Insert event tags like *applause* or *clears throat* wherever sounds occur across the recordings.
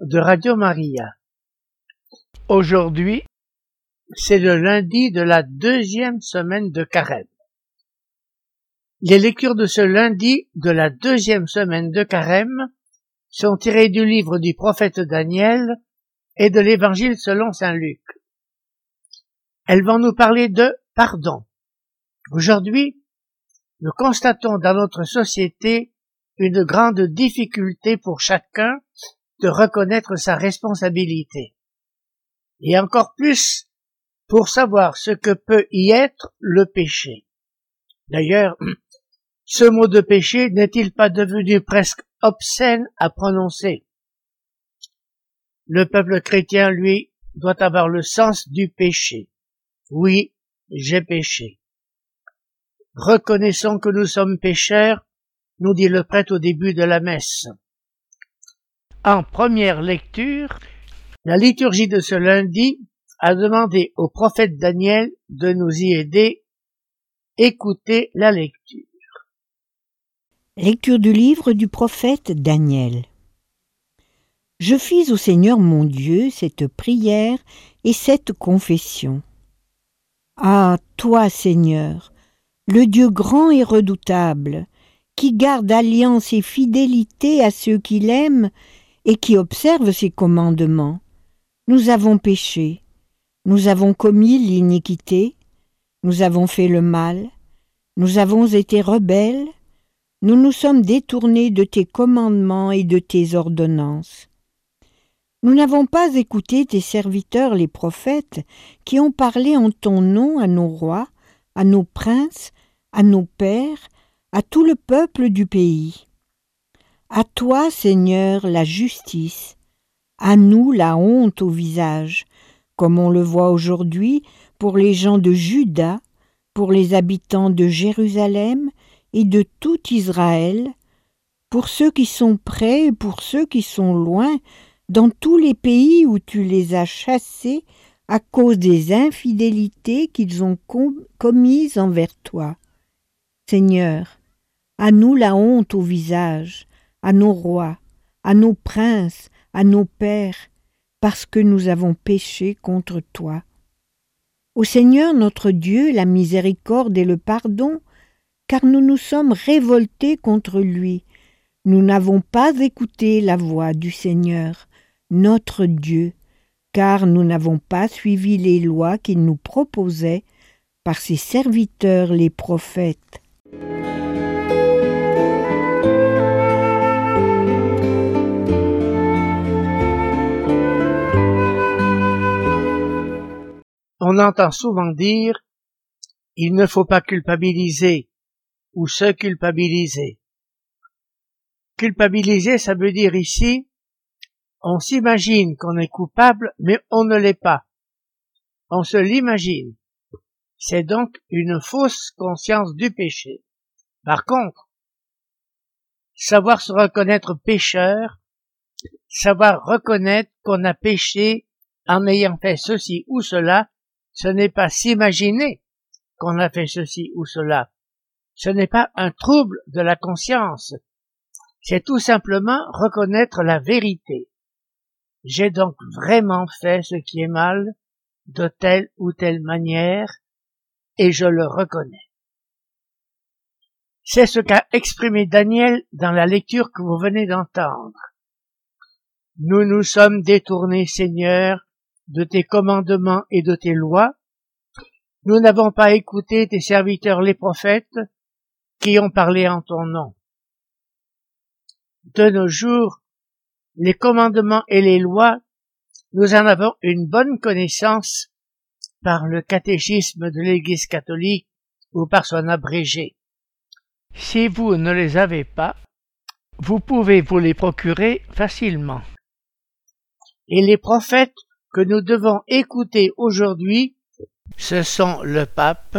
de Radio Maria. Aujourd'hui, c'est le lundi de la deuxième semaine de carême. Les lectures de ce lundi de la deuxième semaine de carême sont tirées du livre du prophète Daniel et de l'évangile selon saint Luc. Elles vont nous parler de pardon. Aujourd'hui, nous constatons dans notre société une grande difficulté pour chacun de reconnaître sa responsabilité. Et encore plus pour savoir ce que peut y être le péché. D'ailleurs, *clears throat* ce mot de péché n'est-il pas devenu presque obscène à prononcer? Le peuple chrétien, lui, doit avoir le sens du péché. Oui, j'ai péché. Reconnaissons que nous sommes pécheurs nous dit le prêtre au début de la messe. En première lecture, la liturgie de ce lundi a demandé au prophète Daniel de nous y aider. Écoutez la lecture. Lecture du livre du prophète Daniel. Je fis au Seigneur mon Dieu cette prière et cette confession. Ah, toi, Seigneur, le Dieu grand et redoutable, qui garde alliance et fidélité à ceux qui l'aiment et qui observe ses commandements. Nous avons péché, nous avons commis l'iniquité, nous avons fait le mal, nous avons été rebelles, nous nous sommes détournés de tes commandements et de tes ordonnances. Nous n'avons pas écouté tes serviteurs les prophètes qui ont parlé en ton nom à nos rois, à nos princes, à nos pères, à tout le peuple du pays. À toi, Seigneur, la justice, à nous la honte au visage, comme on le voit aujourd'hui pour les gens de Juda, pour les habitants de Jérusalem et de tout Israël, pour ceux qui sont près et pour ceux qui sont loin, dans tous les pays où tu les as chassés à cause des infidélités qu'ils ont commises envers toi. Seigneur, à nous la honte au visage, à nos rois, à nos princes, à nos pères, parce que nous avons péché contre toi. Au Seigneur notre Dieu la miséricorde et le pardon, car nous nous sommes révoltés contre lui. Nous n'avons pas écouté la voix du Seigneur, notre Dieu, car nous n'avons pas suivi les lois qu'il nous proposait par ses serviteurs les prophètes. Entend souvent dire il ne faut pas culpabiliser ou se culpabiliser. Culpabiliser, ça veut dire ici, on s'imagine qu'on est coupable, mais on ne l'est pas. On se l'imagine. C'est donc une fausse conscience du péché. Par contre, savoir se reconnaître pécheur, savoir reconnaître qu'on a péché en ayant fait ceci ou cela, ce n'est pas s'imaginer qu'on a fait ceci ou cela. Ce n'est pas un trouble de la conscience. C'est tout simplement reconnaître la vérité. J'ai donc vraiment fait ce qui est mal de telle ou telle manière et je le reconnais. C'est ce qu'a exprimé Daniel dans la lecture que vous venez d'entendre. Nous nous sommes détournés, Seigneur, de tes commandements et de tes lois, nous n'avons pas écouté tes serviteurs les prophètes qui ont parlé en ton nom. De nos jours, les commandements et les lois, nous en avons une bonne connaissance par le catéchisme de l'Église catholique ou par son abrégé. Si vous ne les avez pas, vous pouvez vous les procurer facilement. Et les prophètes que nous devons écouter aujourd'hui, ce sont le pape,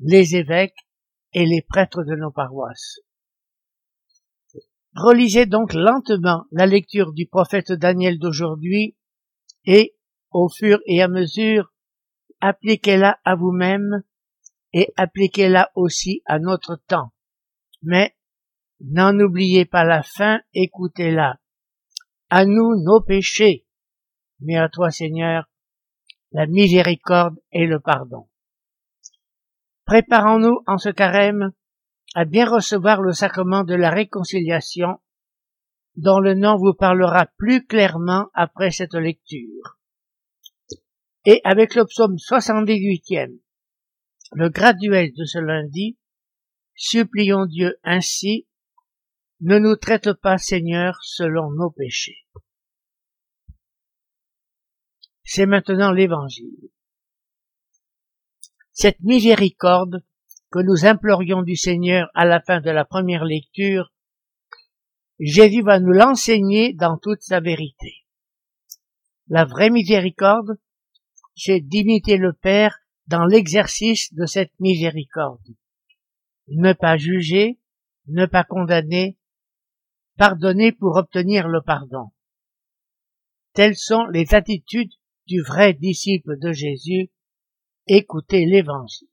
les évêques et les prêtres de nos paroisses. Relisez donc lentement la lecture du prophète Daniel d'aujourd'hui et, au fur et à mesure, appliquez-la à vous-même et appliquez-la aussi à notre temps. Mais n'en oubliez pas la fin, écoutez-la. À nous nos péchés, mais à toi Seigneur, la miséricorde et le pardon. Préparons-nous en ce carême à bien recevoir le sacrement de la réconciliation, dont le nom vous parlera plus clairement après cette lecture. Et avec le psaume 78e, le graduel de ce lundi, supplions Dieu ainsi, ne nous traite pas, Seigneur, selon nos péchés. C'est maintenant l'évangile. Cette miséricorde que nous implorions du Seigneur à la fin de la première lecture, Jésus va nous l'enseigner dans toute sa vérité. La vraie miséricorde, c'est d'imiter le Père dans l'exercice de cette miséricorde. Ne pas juger, ne pas condamner, pardonner pour obtenir le pardon. Telles sont les attitudes du vrai disciple de Jésus. Écoutez l'Évangile.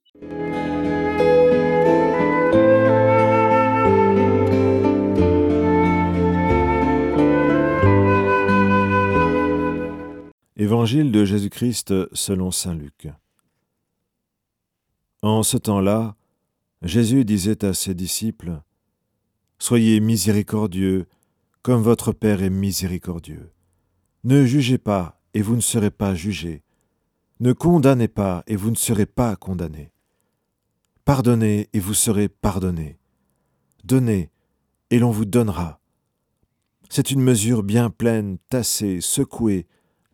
Évangile de Jésus-Christ selon Saint Luc. En ce temps-là, Jésus disait à ses disciples, Soyez miséricordieux, comme votre Père est miséricordieux. Ne jugez pas, et vous ne serez pas jugés. Ne condamnez pas, et vous ne serez pas condamnés. Pardonnez, et vous serez pardonnés. Donnez, et l'on vous donnera. C'est une mesure bien pleine, tassée, secouée,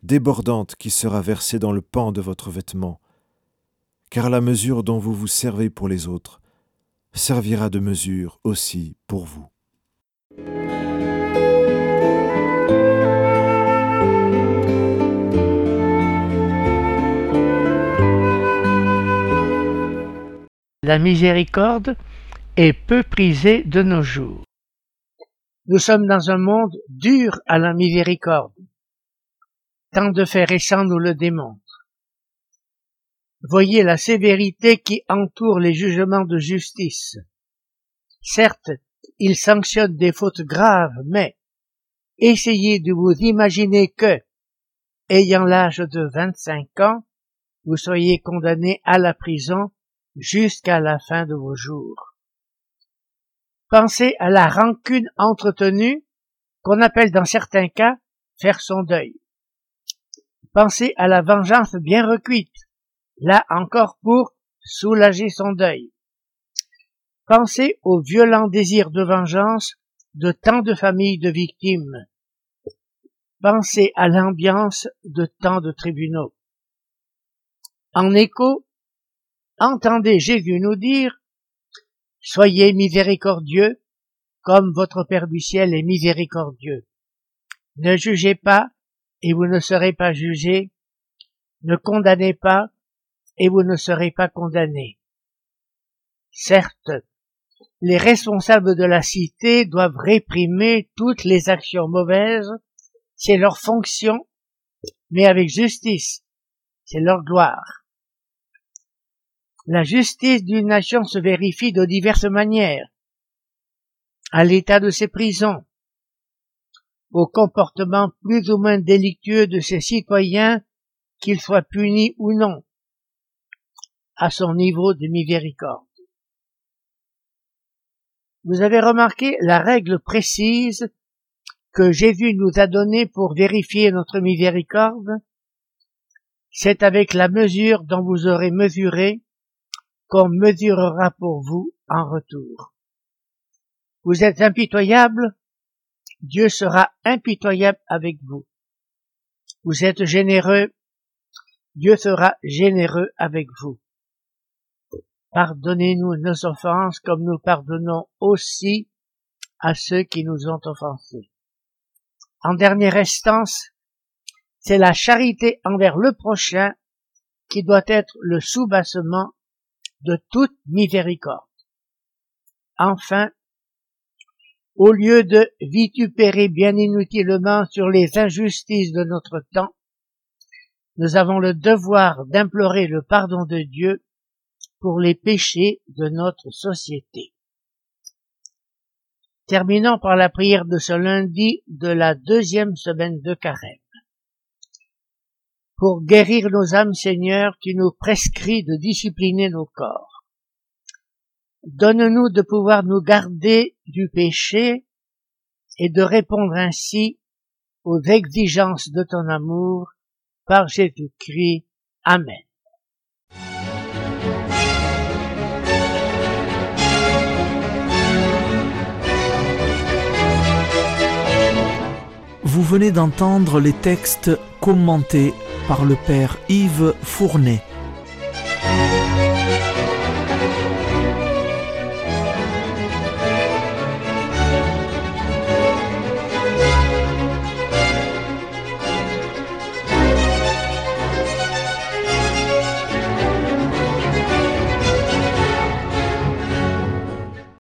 débordante qui sera versée dans le pan de votre vêtement, car la mesure dont vous vous servez pour les autres servira de mesure aussi pour vous. La miséricorde est peu prisée de nos jours. Nous sommes dans un monde dur à la miséricorde tant de faits récents nous le démontrent. Voyez la sévérité qui entoure les jugements de justice. Certes, ils sanctionnent des fautes graves, mais essayez de vous imaginer que, ayant l'âge de 25 ans, vous soyez condamné à la prison jusqu'à la fin de vos jours. Pensez à la rancune entretenue qu'on appelle dans certains cas faire son deuil. Pensez à la vengeance bien recuite, là encore pour soulager son deuil. Pensez au violent désir de vengeance de tant de familles de victimes. Pensez à l'ambiance de tant de tribunaux. En écho, entendez Jésus nous dire Soyez miséricordieux, comme votre Père du ciel est miséricordieux. Ne jugez pas, et vous ne serez pas jugés. Ne condamnez pas, et vous ne serez pas condamnés. Certes, les responsables de la cité doivent réprimer toutes les actions mauvaises, c'est leur fonction, mais avec justice, c'est leur gloire. La justice d'une nation se vérifie de diverses manières, à l'état de ses prisons, au comportement plus ou moins délictueux de ses citoyens, qu'ils soient punis ou non, à son niveau de miséricorde. Vous avez remarqué la règle précise que Jésus nous a donnée pour vérifier notre miséricorde? C'est avec la mesure dont vous aurez mesuré qu'on mesurera pour vous en retour. Vous êtes impitoyable, Dieu sera impitoyable avec vous. Vous êtes généreux, Dieu sera généreux avec vous. Pardonnez-nous nos offenses comme nous pardonnons aussi à ceux qui nous ont offensés. En dernière instance, C'est la charité envers le prochain qui doit être le soubassement de toute miséricorde. Enfin, au lieu de vitupérer bien inutilement sur les injustices de notre temps, nous avons le devoir d'implorer le pardon de Dieu pour les péchés de notre société. Terminons par la prière de ce lundi de la deuxième semaine de carême. Pour guérir nos âmes, Seigneur, tu nous prescris de discipliner nos corps. Donne-nous de pouvoir nous garder du péché et de répondre ainsi aux exigences de ton amour par Jésus-Christ. Amen. Vous venez d'entendre les textes commentés par le Père Yves Fournet.